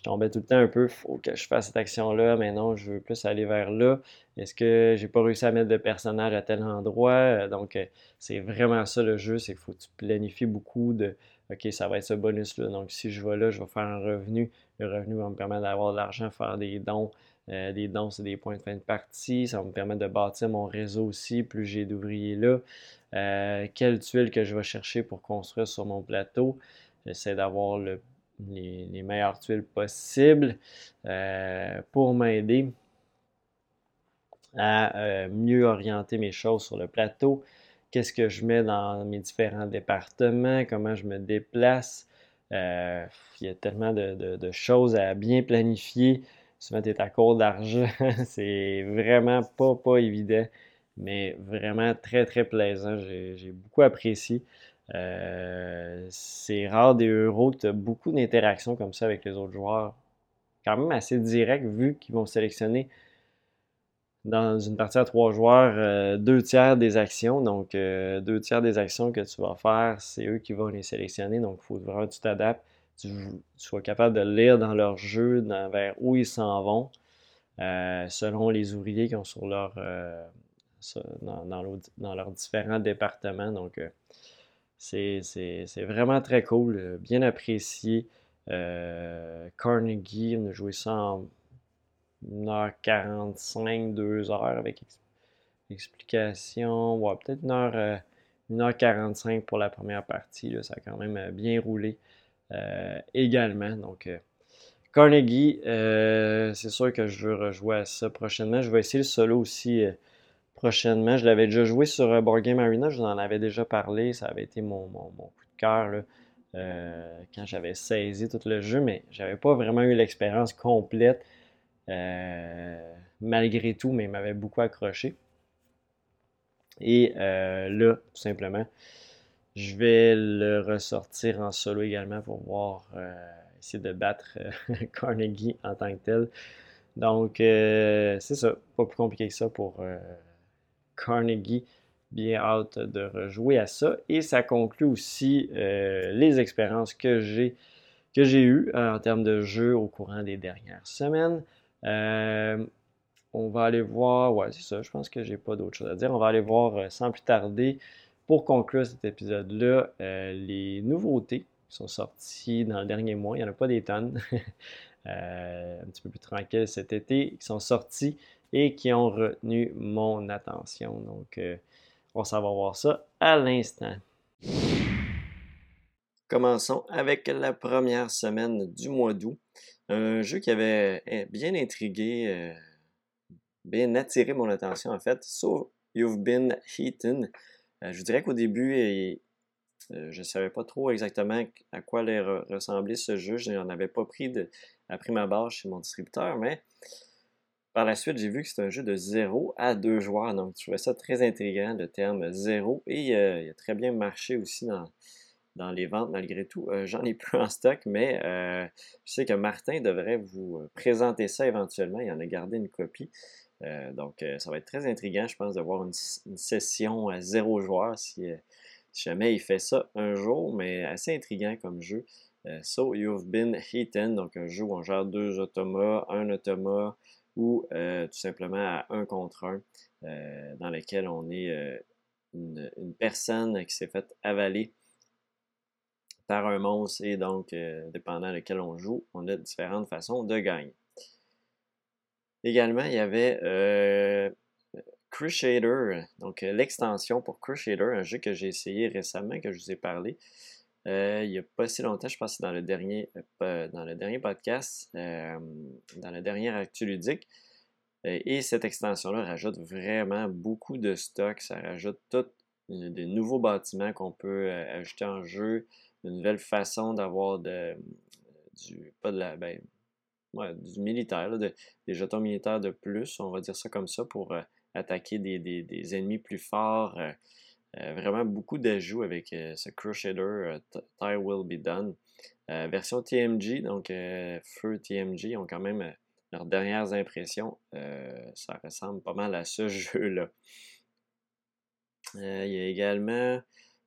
je tombais tout le temps un peu, faut que je fasse cette action-là, mais non, je veux plus aller vers là. Est-ce que j'ai pas réussi à mettre de personnage à tel endroit? Euh, donc, c'est vraiment ça le jeu, c'est qu'il faut que tu planifies beaucoup de OK, ça va être ce bonus-là. Donc, si je vais là, je vais faire un revenu. Le revenu va me permettre d'avoir de l'argent, faire des dons, euh, des dons, c'est des points de fin de partie. Ça va me permettre de bâtir mon réseau aussi, plus j'ai d'ouvriers là. Euh, quelle tuile que je vais chercher pour construire sur mon plateau? J'essaie d'avoir les, meilleures tuiles possibles euh, pour m'aider à mieux orienter mes choses sur le plateau. Qu'est-ce que je mets dans mes différents départements, comment je me déplace? il y a tellement de choses à bien planifier souvent tu es à court d'argent. <laughs> c'est vraiment pas, pas évident, mais vraiment très, très plaisant. J'ai beaucoup apprécié. Euh, c'est rare des euros que tu as beaucoup d'interactions comme ça avec les autres joueurs. Quand même assez direct vu qu'ils vont sélectionner dans une partie à trois joueurs euh, deux tiers des actions. Donc, euh, deux tiers des actions que tu vas faire, c'est eux qui vont les sélectionner. Donc, il faut vraiment que tu t'adaptes tu, sois capable de lire dans leur jeu vers où ils s'en vont, selon les ouvriers qui ont sur leur, euh, dans, leurs différents départements. Donc, c'est vraiment très cool, bien apprécié. Carnegie, on a joué ça en 1h45, 2h avec explication, ouais, peut-être 1h, 1h45 pour la première partie. ça a quand même bien roulé. Euh, également. Donc, euh, Carnegie, euh, c'est sûr que je veux rejouer ça prochainement. Je vais essayer le solo aussi prochainement. Je l'avais déjà joué sur Board Game Arena, je vous en avais déjà parlé. Ça avait été mon, coup de cœur quand j'avais saisi tout le jeu, mais j'avais pas vraiment eu l'expérience complète. malgré tout, mais il m'avait beaucoup accroché. Et là, tout simplement, je vais le ressortir en solo également pour voir, essayer de battre <laughs> Carnegie en tant que tel. Donc, c'est ça, pas plus compliqué que ça pour Carnegie bien hâte de rejouer à ça. Et ça conclut aussi euh, les expériences que j'ai eues euh, en termes de jeu au courant des dernières semaines. Euh, on va aller voir, ouais, c'est ça, je pense que j'ai pas d'autre chose à dire. On va aller voir sans plus tarder, pour conclure cet épisode-là, les nouveautés qui sont sorties dans le dernier mois. Il n'y en a pas des tonnes. <laughs> un petit peu plus tranquille cet été, qui sont sortis et qui ont retenu mon attention. Donc, on s'en va voir ça à l'instant. Commençons avec la première semaine du mois d'août. Un jeu qui avait eh, bien intrigué, euh, bien attiré mon attention en fait. So You've Been Eaten. Euh, je dirais qu'au début, euh, je ne savais pas trop exactement à quoi allait ressembler ce jeu. Je n'en avais pas pris de, à ma barre chez mon distributeur, mais par la suite, j'ai vu que c'est un jeu de 0 à 2 joueurs, donc je trouvais ça très intriguant, le terme 0, et euh, il a très bien marché aussi dans, les ventes malgré tout. Euh, j'en ai <laughs> plus en stock, mais euh, je sais que Martin devrait vous présenter ça éventuellement, il en a gardé une copie. donc ça va être très intriguant, je pense, de voir une, session à 0 joueurs si, jamais il fait ça un jour, mais assez intriguant comme jeu. so You've Been Eaten, donc un jeu où on gère deux automas, un automa, ou euh, tout simplement à un contre un, euh, dans lequel on est euh, une, personne qui s'est faite avaler par un monstre et donc, dépendant lequel on joue, on a différentes façons de gagner. Également, il y avait Crusader, donc l'extension pour Crusader, un jeu que j'ai essayé récemment, que je vous ai parlé. Euh, il n'y a pas si longtemps, je pense que dans le dernier, euh, dans le dernier podcast, euh, dans la dernière actu ludique. et cette extension-là rajoute vraiment beaucoup de stock. Ça rajoute tous des nouveaux bâtiments qu'on peut ajouter en jeu, une nouvelle façon d'avoir de, du, la, ben, du militaire, des jetons militaires de plus, on va dire ça comme ça, pour attaquer des, ennemis plus forts. Euh, vraiment beaucoup d'ajouts avec euh, ce Crusader euh, Tire Will Be Done. version TMG, donc Feu TMG, ont quand même leurs dernières impressions. ça ressemble pas mal à ce <laughs> jeu-là. il y a également,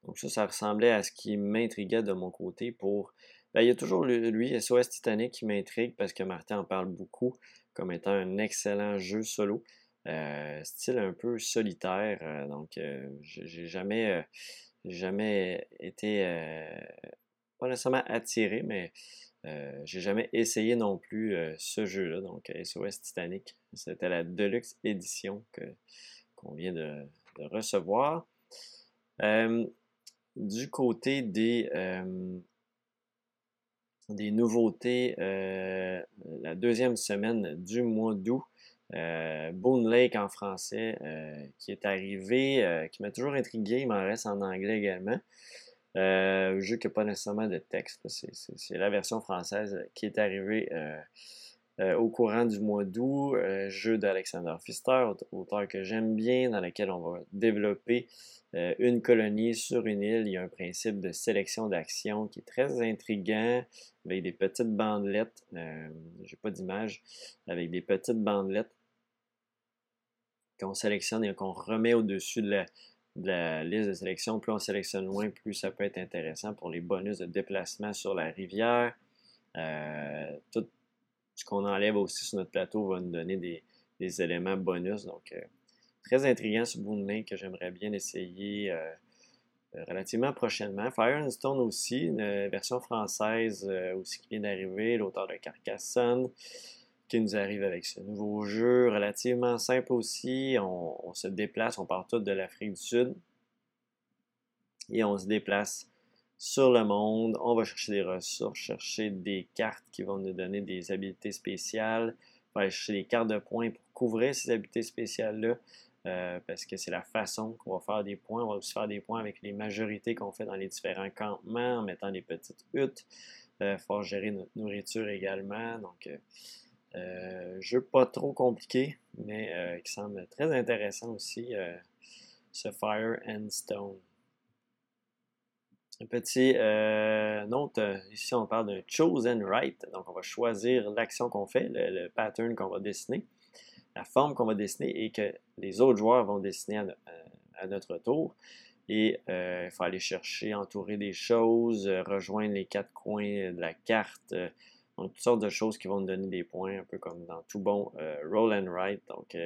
donc ça, ça ressemblait à ce qui m'intriguait de mon côté pour. Ben, il y a toujours lui, SOS Titanic, qui m'intrigue parce que Martin en parle beaucoup comme étant un excellent jeu solo. Euh, style un peu solitaire. Euh, donc, euh, j'ai jamais, jamais été, pas nécessairement attiré, mais j'ai jamais essayé non plus ce jeu-là. Donc, SOS Titanic, c'était la Deluxe édition qu'on vient de, recevoir. du côté des, des nouveautés, la deuxième semaine du mois d'août, euh, Boone Lake en français euh, qui est arrivé, euh, qui m'a toujours intrigué, il m'en reste en anglais également. Euh, jeu qui n'a pas nécessairement de texte, c'est la version française qui est arrivée au courant du mois d'août. jeu d'Alexander Pfister, auteur que j'aime bien, dans lequel on va développer une colonie sur une île. Il y a un principe de sélection d'action qui est très intriguant, avec des petites bandelettes. J'ai pas d'image, avec des petites bandelettes qu'on sélectionne et qu'on remet au-dessus de la, liste de sélection. Plus on sélectionne loin, plus ça peut être intéressant pour les bonus de déplacement sur la rivière. Euh, tout ce qu'on enlève aussi sur notre plateau va nous donner des, éléments bonus. Donc, euh, très intriguant ce Boon que j'aimerais bien essayer euh, relativement prochainement. Fire and Stone aussi, une version française aussi qui vient d'arriver, l'auteur de Carcassonne qui nous arrive avec ce nouveau jeu relativement simple aussi. On, se déplace, on part tout de l'Afrique du Sud et on se déplace sur le monde. On va chercher des ressources, chercher des cartes qui vont nous donner des habiletés spéciales. On va aller chercher des cartes de points pour couvrir ces habiletés spéciales-là. Euh, parce que c'est la façon qu'on va faire des points. On va aussi faire des points avec les majorités qu'on fait dans les différents campements, en mettant des petites huttes. Il euh, faut gérer notre nourriture également. Donc, euh, jeu pas trop compliqué, mais qui semble très intéressant aussi, ce Fire and Stone. Un petit note, ici on parle d'un chosen right, donc on va choisir l'action qu'on fait, le, pattern qu'on va dessiner, la forme qu'on va dessiner et que les autres joueurs vont dessiner à notre tour. Et euh, il faut aller chercher, entourer des choses, euh, rejoindre les quatre coins de la carte. Euh, donc, toutes sortes de choses qui vont nous donner des points, un peu comme dans tout bon roll and write. Donc,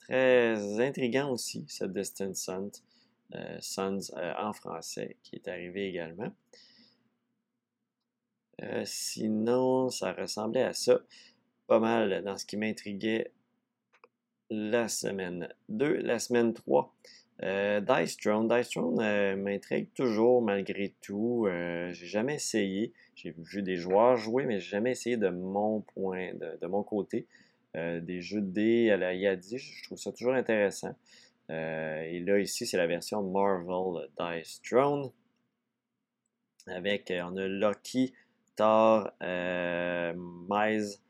très intriguant aussi, ce Distant Sons, Sons en français, qui est arrivé également. sinon, ça ressemblait à ça. Pas mal dans ce qui m'intriguait la semaine 2. La semaine 3, euh, Dice Throne. Dice Throne euh, m'intrigue toujours malgré tout. Euh, j'ai jamais essayé. J'ai vu des joueurs jouer, mais j'ai jamais essayé de mon point, de, mon côté. des jeux de dés à la Yadi, je trouve ça toujours intéressant. et là, ici, c'est la version Marvel Dice Throne. Avec, on a Lucky, Thor, Mize,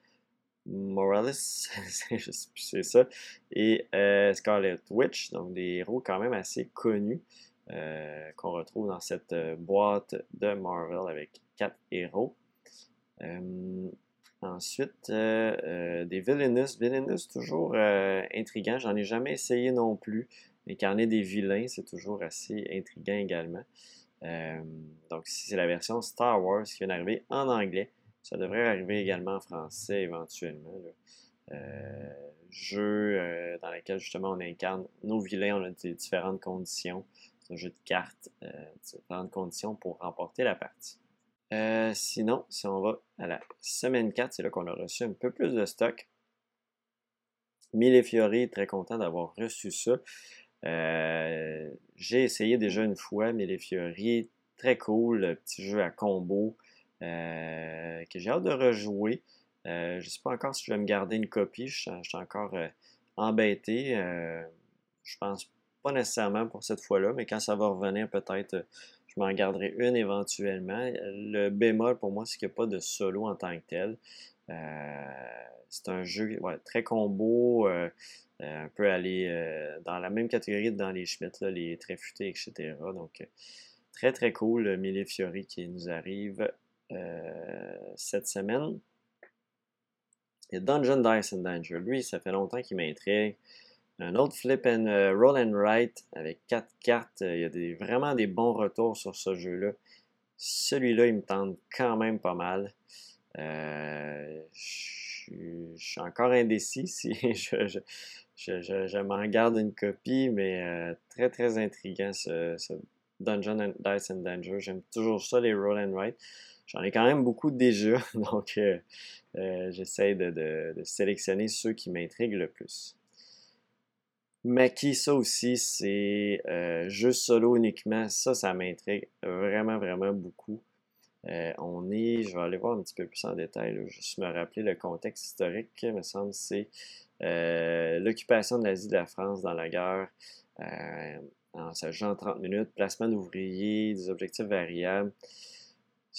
Morales, <laughs> c'est ça, et euh, Scarlet Witch, donc des héros quand même assez connus euh, qu'on retrouve dans cette euh, boîte de Marvel avec quatre héros. ensuite, des Villainous. Villainous, toujours intriguant. J'en ai jamais essayé non plus. Incarner des vilains, c'est toujours assez intriguant également. donc, c'est la version Star Wars qui vient d'arriver en anglais. Ça devrait arriver également en français éventuellement. Euh, jeu euh, dans lequel justement on incarne nos vilains, on a des différentes conditions. C'est un jeu de cartes, euh, différentes conditions pour remporter la partie. sinon, si on va à la semaine 4, c'est là qu'on a reçu un peu plus de stock. Mille Fiori, très content d'avoir reçu ça. J'ai essayé déjà une fois Mille Fiori, très cool, petit jeu à combo. Euh, que j'ai hâte de rejouer. Euh, je ne sais pas encore si je vais me garder une copie. Je, suis encore euh, embêté. je pense pas nécessairement pour cette fois-là, mais quand ça va revenir, peut-être je m'en garderai une éventuellement. Le bémol pour moi, c'est qu'il n'y a pas de solo en tant que tel. c'est un jeu très combo, un peu aller dans la même catégorie que dans les Schmitt, les très futés, etc. Donc, très très cool, Mille Fiori qui nous arrive euh, cette semaine. Et Dungeon Dice and Danger. Lui, ça fait longtemps qu'il m'intrigue. Un autre flip and euh, roll and write avec quatre cartes. Il y a vraiment des bons retours sur ce jeu-là. Celui-là, il me tente quand même pas mal. Euh, je, suis encore indécis <laughs> si je, m'en garde une copie, mais très très intriguant ce, ce Dungeon Dice and Danger. J'aime toujours ça, les roll and write. J'en ai quand même beaucoup déjà, <laughs> donc euh, euh, j'essaie de, sélectionner ceux qui m'intriguent le plus. Maki, ça aussi, c'est euh, jeu solo uniquement. Ça, ça m'intrigue vraiment, vraiment beaucoup. on est, je vais aller voir un petit peu plus en détail, juste me rappeler le contexte historique, il me semble, c'est l'occupation de l'Asie de la France dans la guerre. en s'agissant 30 minutes, placement d'ouvriers, des objectifs variables.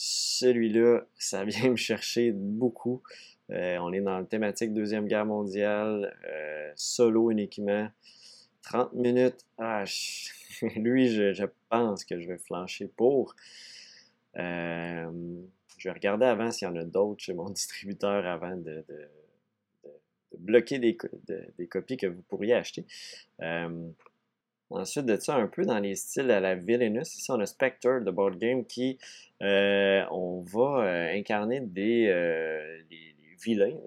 Celui-là, ça <laughs> vient me chercher beaucoup. Euh, on est dans la thématique Deuxième Guerre mondiale, euh, solo uniquement. 30 minutes. Ah, <laughs> lui, je, pense que je vais flancher pour. Euh, je vais regarder avant s'il y en a d'autres chez mon <laughs> distributeur avant de, bloquer des, des, copies que vous pourriez acheter. Ensuite de ça, un peu dans les styles à la Villainous, ici on a Spectre de board game qui euh, on va euh, incarner des euh, vilains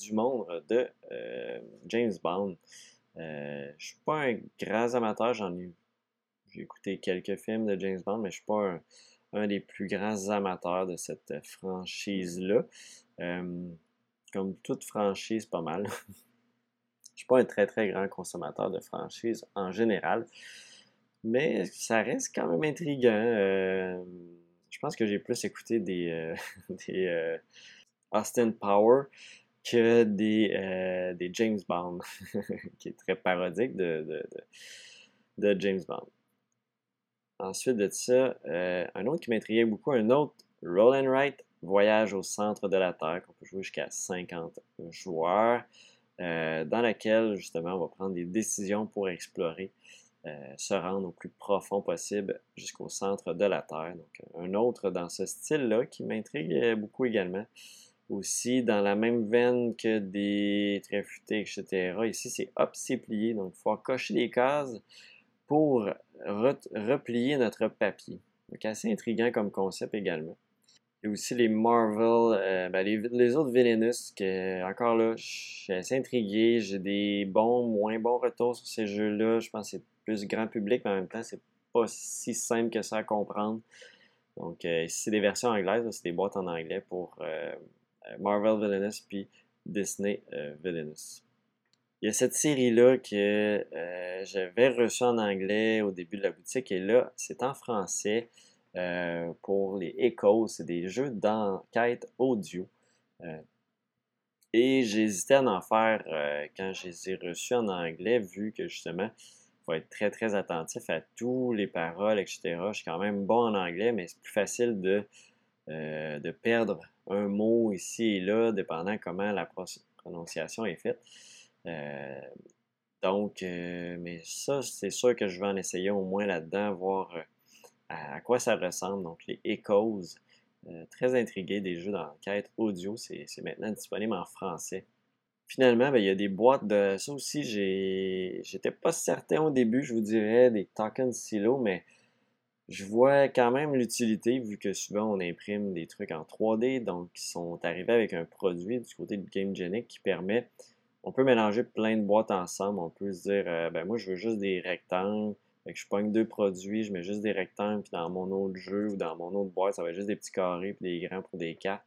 du monde de James Bond. je suis pas un grand amateur, j'en ai j'ai écouté quelques films de James Bond, mais je suis pas un, des plus grands amateurs de cette franchise-là. comme toute franchise, pas mal. <laughs> Je suis pas un très très grand consommateur de franchises en général, mais ça reste quand même intriguant. Euh, je pense que j'ai plus écouté des, euh, <laughs> euh, Austin Power que des, des James Bond, <laughs> qui est très parodique de, de, James Bond. Ensuite de ça, un autre qui m'intriguait beaucoup, un autre Roll Write Voyage au centre de la Terre, qu'on peut jouer jusqu'à 50 joueurs, dans laquelle justement on va prendre des décisions pour explorer, se rendre au plus profond possible jusqu'au centre de la Terre. Donc un autre dans ce style-là qui m'intrigue beaucoup également aussi dans la même veine que des traits futés, etc. Ici, c'est hop, c'est plié. Donc, il faut cocher des cases pour replier notre papier. Donc, assez intriguant comme concept également. Il y a aussi les Marvel, euh, ben, les, autres Villainous, que encore là, je suis assez intrigué. J'ai des bons, moins bons retours sur ces jeux-là. Je pense que c'est plus grand public, mais en même temps, c'est pas si simple que ça à comprendre. Donc, euh, c'est des versions anglaises, c'est des boîtes en anglais pour euh, euh, Marvel Villainous puis Disney Villainous. Il y a cette série-là que j'avais reçue en anglais au début de la boutique et là, c'est en français pour les Echoes. C'est des jeux d'enquête audio. et j'hésitais à en faire quand je les ai reçus en anglais, vu que justement, il faut être très très attentif à tous les paroles, etc. Je suis quand même bon en anglais, mais c'est plus facile de, de perdre un mot ici et là, dépendant comment la prononciation est faite. Euh, donc, euh, mais ça, c'est sûr que je vais en essayer au moins là-dedans, voir euh, à, quoi ça ressemble. Donc, les Echoes, très intrigué des jeux d'enquête audio, c'est maintenant disponible en français. Finalement, ben, il y a des boîtes de ça aussi. J'étais pas certain au début, je vous dirais, des token silo, mais je vois quand même l'utilité, vu que souvent on imprime des trucs en 3D, donc ils sont arrivés avec un produit du côté de GameGenic qui permet, on peut mélanger plein de boîtes ensemble, on peut se dire, euh, ben moi je veux juste des rectangles, fait que je pogne deux produits, je mets juste des rectangles, puis dans mon autre jeu ou dans mon autre boîte, ça va être juste des petits carrés puis des grands pour des cartes.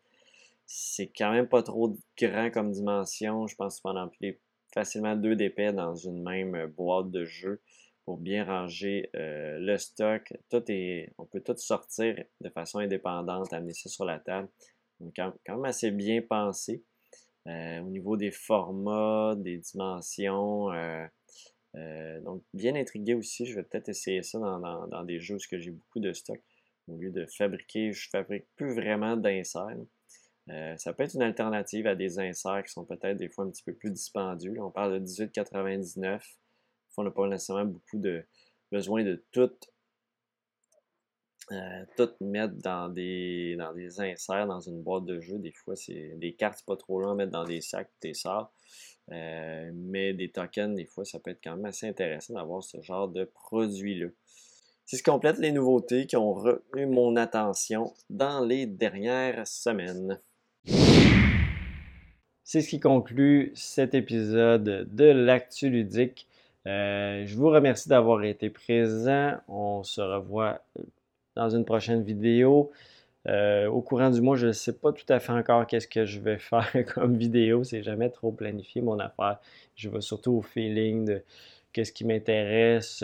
C'est quand même pas trop grand comme dimension, je pense qu'on peut en empiler facilement deux d'épais dans une même boîte de jeu pour bien ranger euh, le stock. Tout est, on peut tout sortir de façon indépendante, amener ça sur la table. Donc, quand, même assez bien pensé. Euh, au niveau des formats, des dimensions. Euh, donc, bien intrigué aussi. Je vais peut-être essayer ça dans, des jeux où j'ai beaucoup de stock. Au lieu de fabriquer, je fabrique plus vraiment d'inserts. ça peut être une alternative à des inserts qui sont peut-être des fois un petit peu plus dispendieux. on parle de 18,99 on n'a pas nécessairement beaucoup de besoin de tout, euh, tout mettre dans des, dans des inserts, dans une boîte de jeu. Des fois, c'est des cartes, pas trop long à mettre dans des sacs, des sorts. Euh, mais des tokens, des fois, ça peut être quand même assez intéressant d'avoir ce genre de produit-là. C'est ce qui complète les nouveautés qui ont retenu mon attention dans les dernières semaines. C'est ce qui conclut cet épisode de l'Actu ludique. Euh, je vous remercie d'avoir été présent. On se revoit euh, dans une prochaine vidéo. Euh, au courant du mois, je ne sais pas tout à fait encore qu'est-ce que je vais <laughs> faire comme vidéo. C'est jamais trop planifié mon affaire. Je vais surtout au feeling de qu'est-ce qui m'intéresse.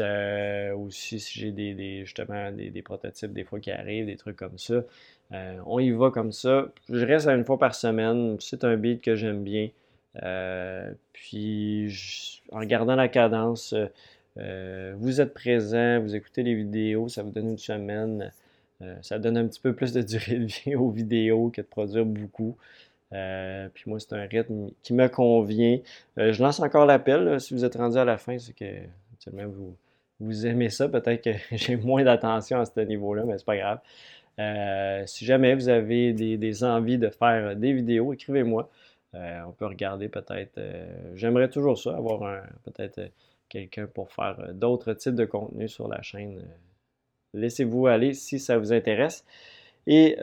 aussi, si j'ai des, justement des, prototypes des fois qui arrivent, des trucs comme ça. on y va comme ça. Je reste une fois par semaine. C'est un beat que j'aime bien. Euh, puis, en regardant la cadence, euh, vous êtes présent, vous écoutez les vidéos, ça vous donne une semaine. Euh, ça donne un petit peu plus de <laughs> durée de vie aux vidéos que de produire beaucoup. puis moi, c'est un rythme qui me convient. je lance encore l'appel. Si vous êtes rendu à la fin, c'est que vous, vous aimez ça. Peut-être que <laughs> j'ai moins d'attention à ce niveau-là, mais c'est pas grave. si jamais vous avez des, envies de faire des vidéos, écrivez-moi. Euh, on peut regarder peut-être. Euh, j'aimerais toujours ça, avoir peut-être euh, quelqu'un pour faire d'autres types de contenus sur la chaîne. Laissez-vous aller si ça vous intéresse. Et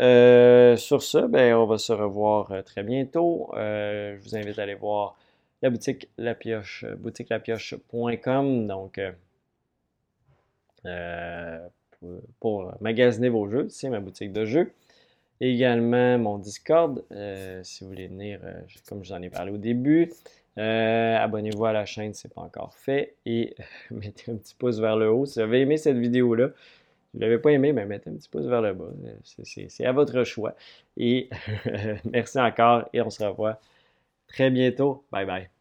sur ce, ben, on va se revoir très bientôt. je vous invite à aller voir la boutique La Pioche, boutiquelapioche.com. Donc, pour, pour, magasiner vos jeux, c'est ma boutique de jeux. Également mon Discord, euh, si vous voulez venir, euh, comme je vous en ai parlé au début. Euh, abonnez-vous à la chaîne si ce n'est pas encore fait et <laughs> mettez un petit pouce vers le haut. Si vous avez aimé cette vidéo-là, vous l'avez pas aimé, ben, mettez un petit pouce vers le bas. C'est à votre choix. Et <laughs> merci encore et on se revoit très bientôt. Bye bye.